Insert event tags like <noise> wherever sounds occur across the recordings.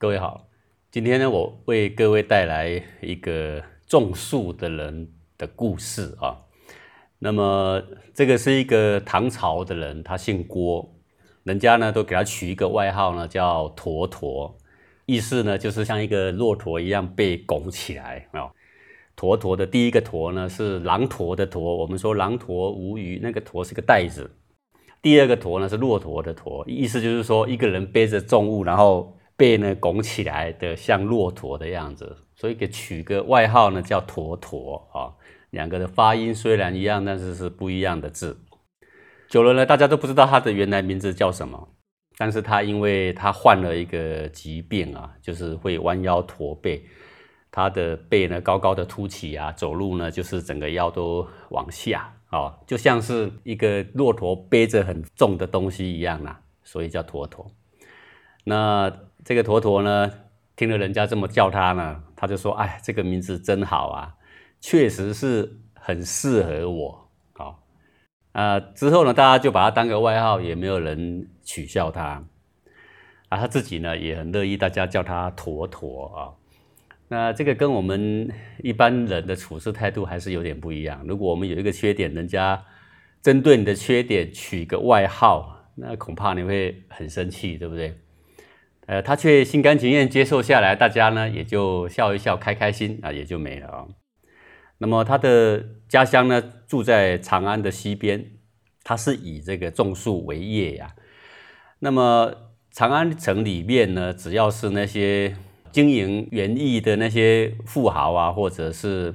各位好，今天呢，我为各位带来一个种树的人的故事啊。那么，这个是一个唐朝的人，他姓郭，人家呢都给他取一个外号呢，叫驼驼，意思呢就是像一个骆驼一样被拱起来啊。驼驼的第一个驼呢是狼驼的驼，我们说狼驼无鱼，那个驼是个袋子。第二个驼呢是骆驼的驼，意思就是说一个人背着重物，然后。背呢拱起来的像骆驼的样子，所以给取个外号呢叫驼驼啊。两个的发音虽然一样，但是是不一样的字。久了呢，大家都不知道他的原来名字叫什么。但是他因为他患了一个疾病啊，就是会弯腰驼背，他的背呢高高的凸起啊，走路呢就是整个腰都往下啊，就像是一个骆驼背着很重的东西一样啦，所以叫驼驼。那这个坨坨呢，听了人家这么叫他呢，他就说：“哎，这个名字真好啊，确实是很适合我。”好，啊，之后呢，大家就把他当个外号，也没有人取笑他。啊，他自己呢也很乐意大家叫他坨坨啊。那这个跟我们一般人的处事态度还是有点不一样。如果我们有一个缺点，人家针对你的缺点取个外号，那恐怕你会很生气，对不对？呃，他却心甘情愿接受下来，大家呢也就笑一笑，开开心啊，也就没了啊。那么他的家乡呢，住在长安的西边，他是以这个种树为业呀。那么长安城里面呢，只要是那些经营园艺的那些富豪啊，或者是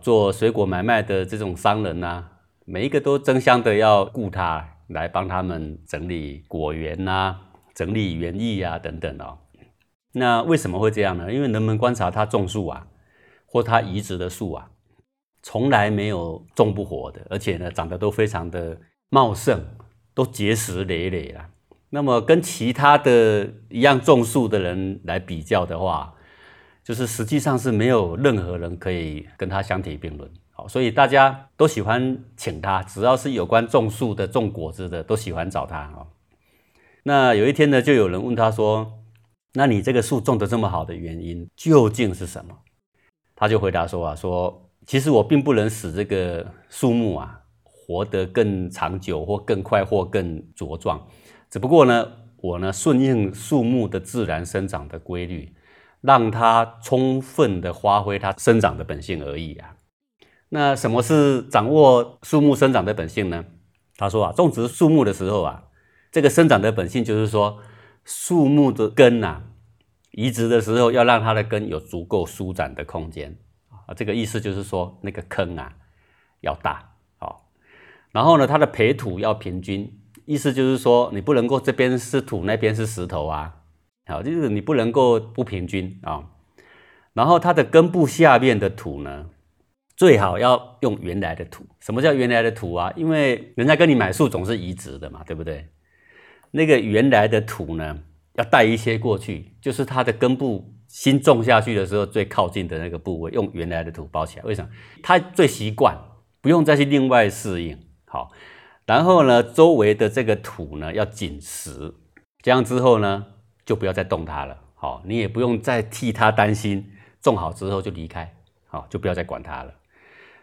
做水果买卖的这种商人呐，每一个都争相的要雇他来帮他们整理果园呐。整理园艺啊，等等哦。那为什么会这样呢？因为人们观察他种树啊，或他移植的树啊，从来没有种不活的，而且呢，长得都非常的茂盛，都结实累累了。那么跟其他的一样种树的人来比较的话，就是实际上是没有任何人可以跟他相提并论。好，所以大家都喜欢请他，只要是有关种树的、种果子的，都喜欢找他啊。那有一天呢，就有人问他说：“那你这个树种的这么好的原因究竟是什么？”他就回答说：“啊，说其实我并不能使这个树木啊活得更长久，或更快，或更茁壮。只不过呢，我呢顺应树木的自然生长的规律，让它充分的发挥它生长的本性而已啊。那什么是掌握树木生长的本性呢？他说啊，种植树木的时候啊。”这个生长的本性就是说，树木的根呐，移植的时候要让它的根有足够舒展的空间啊。这个意思就是说，那个坑啊要大哦，然后呢，它的培土要平均，意思就是说，你不能够这边是土，那边是石头啊，好，就是你不能够不平均啊。然后它的根部下面的土呢，最好要用原来的土。什么叫原来的土啊？因为人家跟你买树总是移植的嘛，对不对？那个原来的土呢，要带一些过去，就是它的根部新种下去的时候最靠近的那个部位，用原来的土包起来。为什么？它最习惯，不用再去另外适应。好，然后呢，周围的这个土呢要紧实，这样之后呢，就不要再动它了。好，你也不用再替它担心，种好之后就离开，好，就不要再管它了。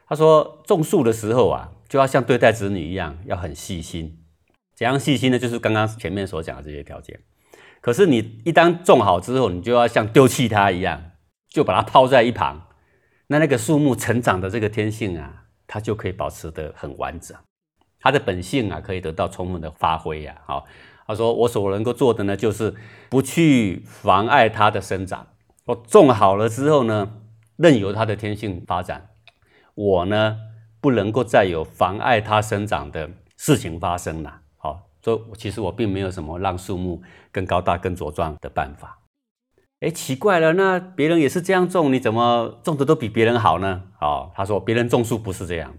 他说，种树的时候啊，就要像对待子女一样，要很细心。怎样细心呢？就是刚刚前面所讲的这些条件。可是你一旦种好之后，你就要像丢弃它一样，就把它抛在一旁。那那个树木成长的这个天性啊，它就可以保持得很完整，它的本性啊可以得到充分的发挥呀。好，他说我所能够做的呢，就是不去妨碍它的生长。我种好了之后呢，任由它的天性发展。我呢，不能够再有妨碍它生长的事情发生了。说其实我并没有什么让树木更高大、更茁壮的办法。哎，奇怪了，那别人也是这样种，你怎么种的都比别人好呢？哦，他说别人种树不是这样，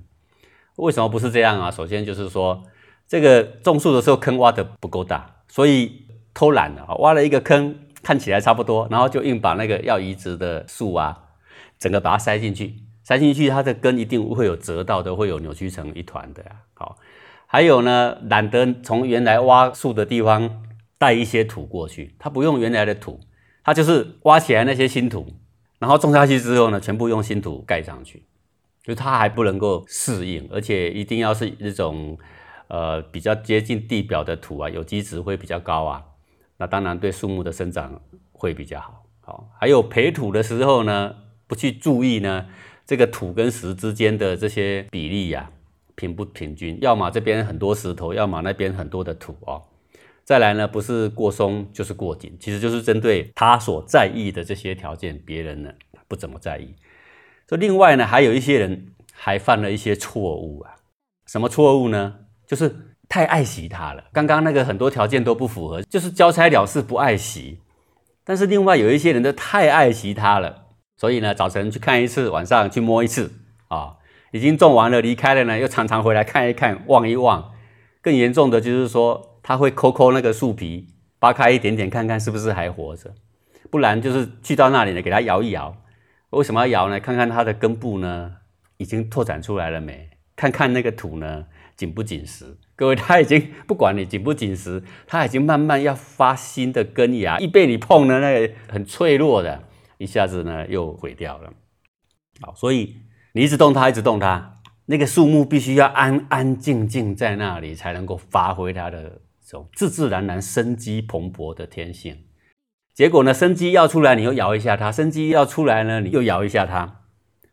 为什么不是这样啊？首先就是说，这个种树的时候坑挖的不够大，所以偷懒了，挖了一个坑，看起来差不多，然后就硬把那个要移植的树啊，整个把它塞进去，塞进去，它的根一定会有折到的，会有扭曲成一团的啊。好。还有呢，懒得从原来挖树的地方带一些土过去，他不用原来的土，它就是挖起来那些新土，然后种下去之后呢，全部用新土盖上去，就它还不能够适应，而且一定要是这种呃比较接近地表的土啊，有机质会比较高啊，那当然对树木的生长会比较好。好，还有培土的时候呢，不去注意呢，这个土跟石之间的这些比例呀，平不平均？要么这边很多石头，要么那边很多的土哦。再来呢，不是过松就是过紧，其实就是针对他所在意的这些条件，别人呢不怎么在意。这另外呢，还有一些人还犯了一些错误啊。什么错误呢？就是太爱惜它了。刚刚那个很多条件都不符合，就是交差了事，不爱惜。但是另外有一些人都太爱惜它了，所以呢，早晨去看一次，晚上去摸一次啊，已经种完了离开了呢，又常常回来看一看，望一望。更严重的就是说，他会抠抠那个树皮，扒开一点点，看看是不是还活着。不然就是去到那里呢，给它摇一摇。为什么要摇呢？看看它的根部呢，已经拓展出来了没？看看那个土呢，紧不紧实？各位，它已经 <laughs> 不管你紧不紧实，它已经慢慢要发新的根芽，一被你碰呢，那个很脆弱的，一下子呢又毁掉了。好，所以你一直动它，一直动它，那个树木必须要安安静静在那里，才能够发挥它的这种自自然然生机蓬勃的天性。结果呢，生机要出来，你又摇一下它；生机要出来呢，你又摇一下它，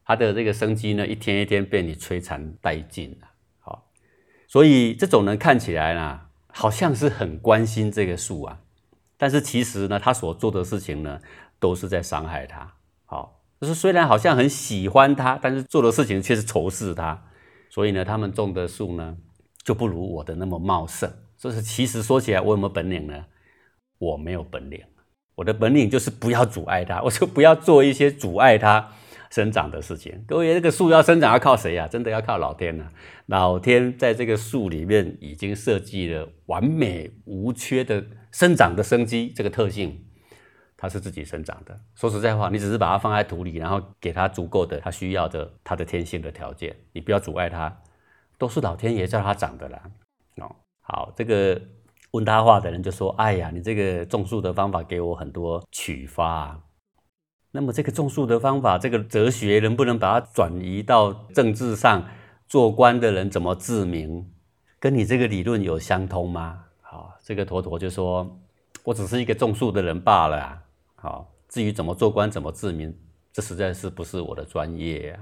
它的这个生机呢，一天一天被你摧残殆尽了。好所以这种人看起来呢，好像是很关心这个树啊，但是其实呢，他所做的事情呢，都是在伤害它。就是虽然好像很喜欢它，但是做的事情却是仇视它。所以呢，他们种的树呢，就不如我的那么茂盛。就是其实说起来，我有没有本领呢？我没有本领，我的本领就是不要阻碍它，我就不要做一些阻碍它。生长的事情，各位，这个树要生长要靠谁呀？真的要靠老天呐！老天在这个树里面已经设计了完美无缺的生长的生机这个特性，它是自己生长的。说实在话，你只是把它放在土里，然后给它足够的它需要的它的天性的条件，你不要阻碍它，都是老天爷叫它长的啦。哦，好，这个问他话的人就说：“哎呀，你这个种树的方法给我很多启发。”那么这个种树的方法，这个哲学能不能把它转移到政治上？做官的人怎么治民？跟你这个理论有相通吗？好，这个坨坨就说：“我只是一个种树的人罢了。”好，至于怎么做官、怎么治民，这实在是不是我的专业呀。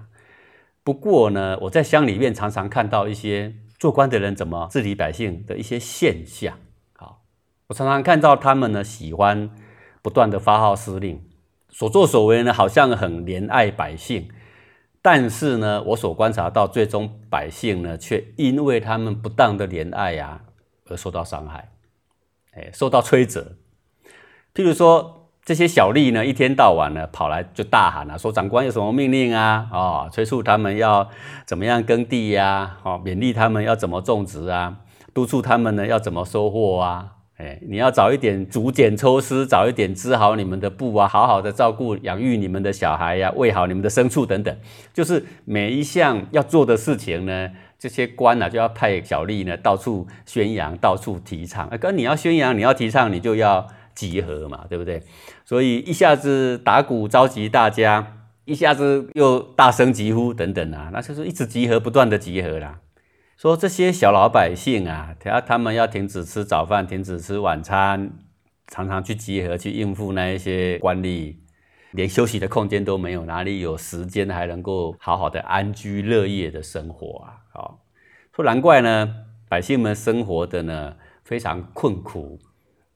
不过呢，我在乡里面常常看到一些做官的人怎么治理百姓的一些现象。好，我常常看到他们呢喜欢不断的发号施令。所作所为呢，好像很怜爱百姓，但是呢，我所观察到，最终百姓呢，却因为他们不当的怜爱呀，而受到伤害，哎，受到摧折。譬如说，这些小吏呢，一天到晚呢，跑来就大喊啊，说长官有什么命令啊？哦，催促他们要怎么样耕地呀？哦，勉励他们要怎么种植啊？督促他们呢，要怎么收获啊？哎，你要早一点逐茧抽丝，早一点织好你们的布啊，好好的照顾养育你们的小孩呀，喂好你们的牲畜等等，就是每一项要做的事情呢，这些官呢就要派小吏呢到处宣扬，到处提倡。跟你要宣扬，你要提倡，你就要集合嘛，对不对？所以一下子打鼓召集大家，一下子又大声疾呼等等啊，那就是一直集合，不断的集合啦。说这些小老百姓啊，他他们要停止吃早饭，停止吃晚餐，常常去集合去应付那一些官吏，连休息的空间都没有，哪里有时间还能够好好的安居乐业的生活啊？好，说难怪呢，百姓们生活的呢非常困苦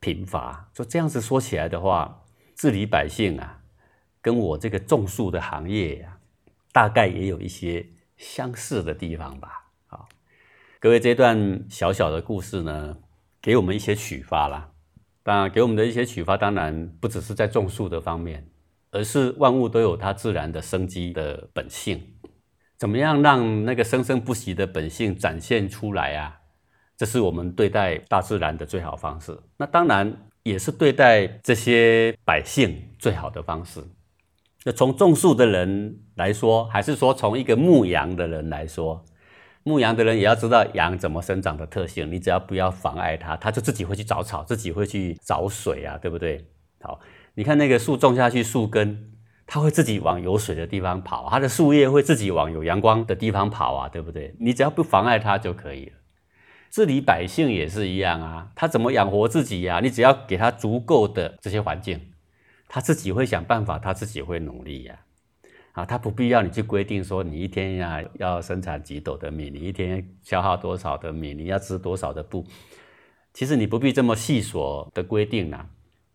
贫乏。说这样子说起来的话，治理百姓啊，跟我这个种树的行业呀，大概也有一些相似的地方吧。好各位，这段小小的故事呢，给我们一些启发啦。当然，给我们的一些启发，当然不只是在种树的方面，而是万物都有它自然的生机的本性。怎么样让那个生生不息的本性展现出来啊？这是我们对待大自然的最好方式。那当然也是对待这些百姓最好的方式。那从种树的人来说，还是说从一个牧羊的人来说？牧羊的人也要知道羊怎么生长的特性，你只要不要妨碍它，它就自己会去找草，自己会去找水啊，对不对？好，你看那个树种下去，树根它会自己往有水的地方跑，它的树叶会自己往有阳光的地方跑啊，对不对？你只要不妨碍它就可以了。治理百姓也是一样啊，他怎么养活自己呀？你只要给他足够的这些环境，他自己会想办法，他自己会努力呀。啊，他不必要你去规定说你一天呀要生产几斗的米，你一天消耗多少的米，你要织多少的布。其实你不必这么细琐的规定呐，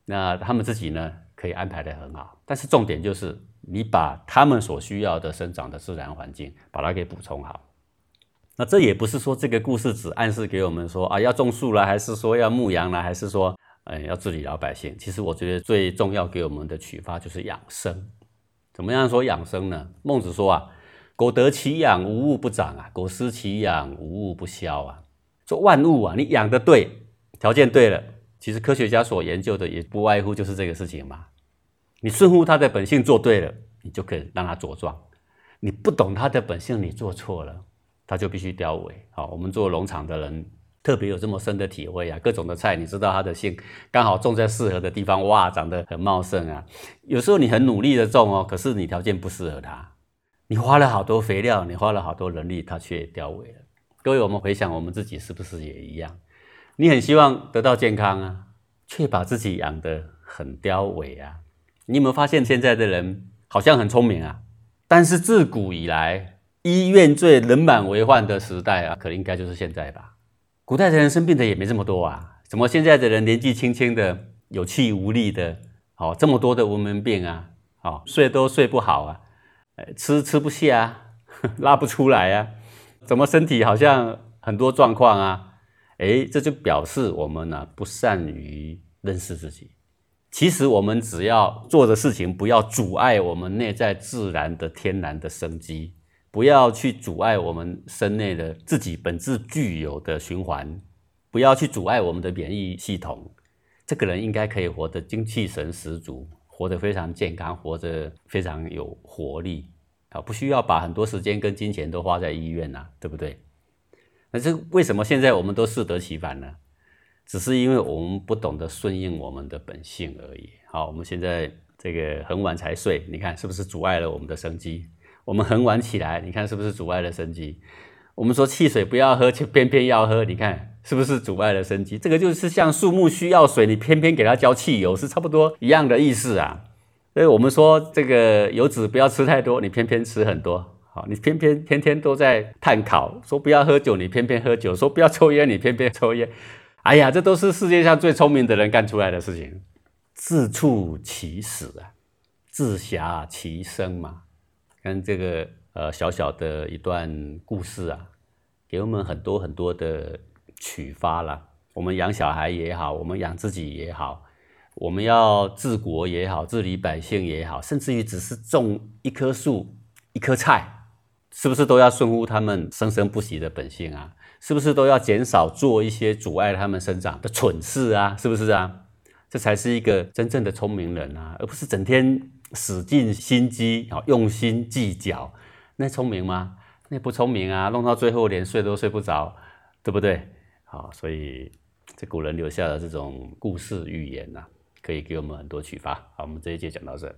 那他们自己呢可以安排的很好。但是重点就是你把他们所需要的生长的自然环境把它给补充好。那这也不是说这个故事只暗示给我们说啊要种树了，还是说要牧羊了，还是说嗯要治理老百姓。其实我觉得最重要给我们的启发就是养生。怎么样说养生呢？孟子说啊，苟得其养，无物不长啊；苟失其养，无物不消啊。说万物啊，你养的对，条件对了，其实科学家所研究的也不外乎就是这个事情嘛。你顺乎它的本性做对了，你就可以让它茁壮；你不懂它的本性，你做错了，它就必须凋萎。好，我们做农场的人。特别有这么深的体会啊！各种的菜，你知道它的性刚好种在适合的地方，哇，长得很茂盛啊。有时候你很努力的种哦，可是你条件不适合它，你花了好多肥料，你花了好多人力，它却凋萎了。各位，我们回想我们自己是不是也一样？你很希望得到健康啊，却把自己养得很凋萎啊。你有没有发现现在的人好像很聪明啊？但是自古以来，医院最人满为患的时代啊，可能应该就是现在吧。古代的人生病的也没这么多啊，怎么现在的人年纪轻轻的有气无力的，哦，这么多的文明病啊，哦，睡都睡不好啊，吃吃不下啊，<laughs> 拉不出来啊，怎么身体好像很多状况啊？哎，这就表示我们呢不善于认识自己。其实我们只要做的事情不要阻碍我们内在自然的天然的生机。不要去阻碍我们身内的自己本质具有的循环，不要去阻碍我们的免疫系统。这个人应该可以活得精气神十足，活得非常健康，活得非常有活力啊！不需要把很多时间跟金钱都花在医院呐，对不对？那这为什么现在我们都适得其反呢？只是因为我们不懂得顺应我们的本性而已。好，我们现在这个很晚才睡，你看是不是阻碍了我们的生机？我们很晚起来，你看是不是阻碍了生机？我们说汽水不要喝，却偏偏要喝，你看是不是阻碍了生机？这个就是像树木需要水，你偏偏给它浇汽油，是差不多一样的意思啊。所以我们说这个油脂不要吃太多，你偏偏吃很多。好，你偏偏天天都在碳烤，说不要喝酒，你偏偏喝酒；说不要抽烟，你偏偏抽烟。哎呀，这都是世界上最聪明的人干出来的事情。自处其死啊，自暇其生嘛。跟这个呃小小的一段故事啊，给我们很多很多的启发啦。我们养小孩也好，我们养自己也好，我们要治国也好，治理百姓也好，甚至于只是种一棵树、一棵菜，是不是都要顺乎他们生生不息的本性啊？是不是都要减少做一些阻碍他们生长的蠢事啊？是不是啊？这才是一个真正的聪明人啊，而不是整天。使尽心机，好用心计较，那聪明吗？那不聪明啊！弄到最后连睡都睡不着，对不对？好，所以这古人留下的这种故事寓言呐，可以给我们很多启发。好，我们这一节讲到这。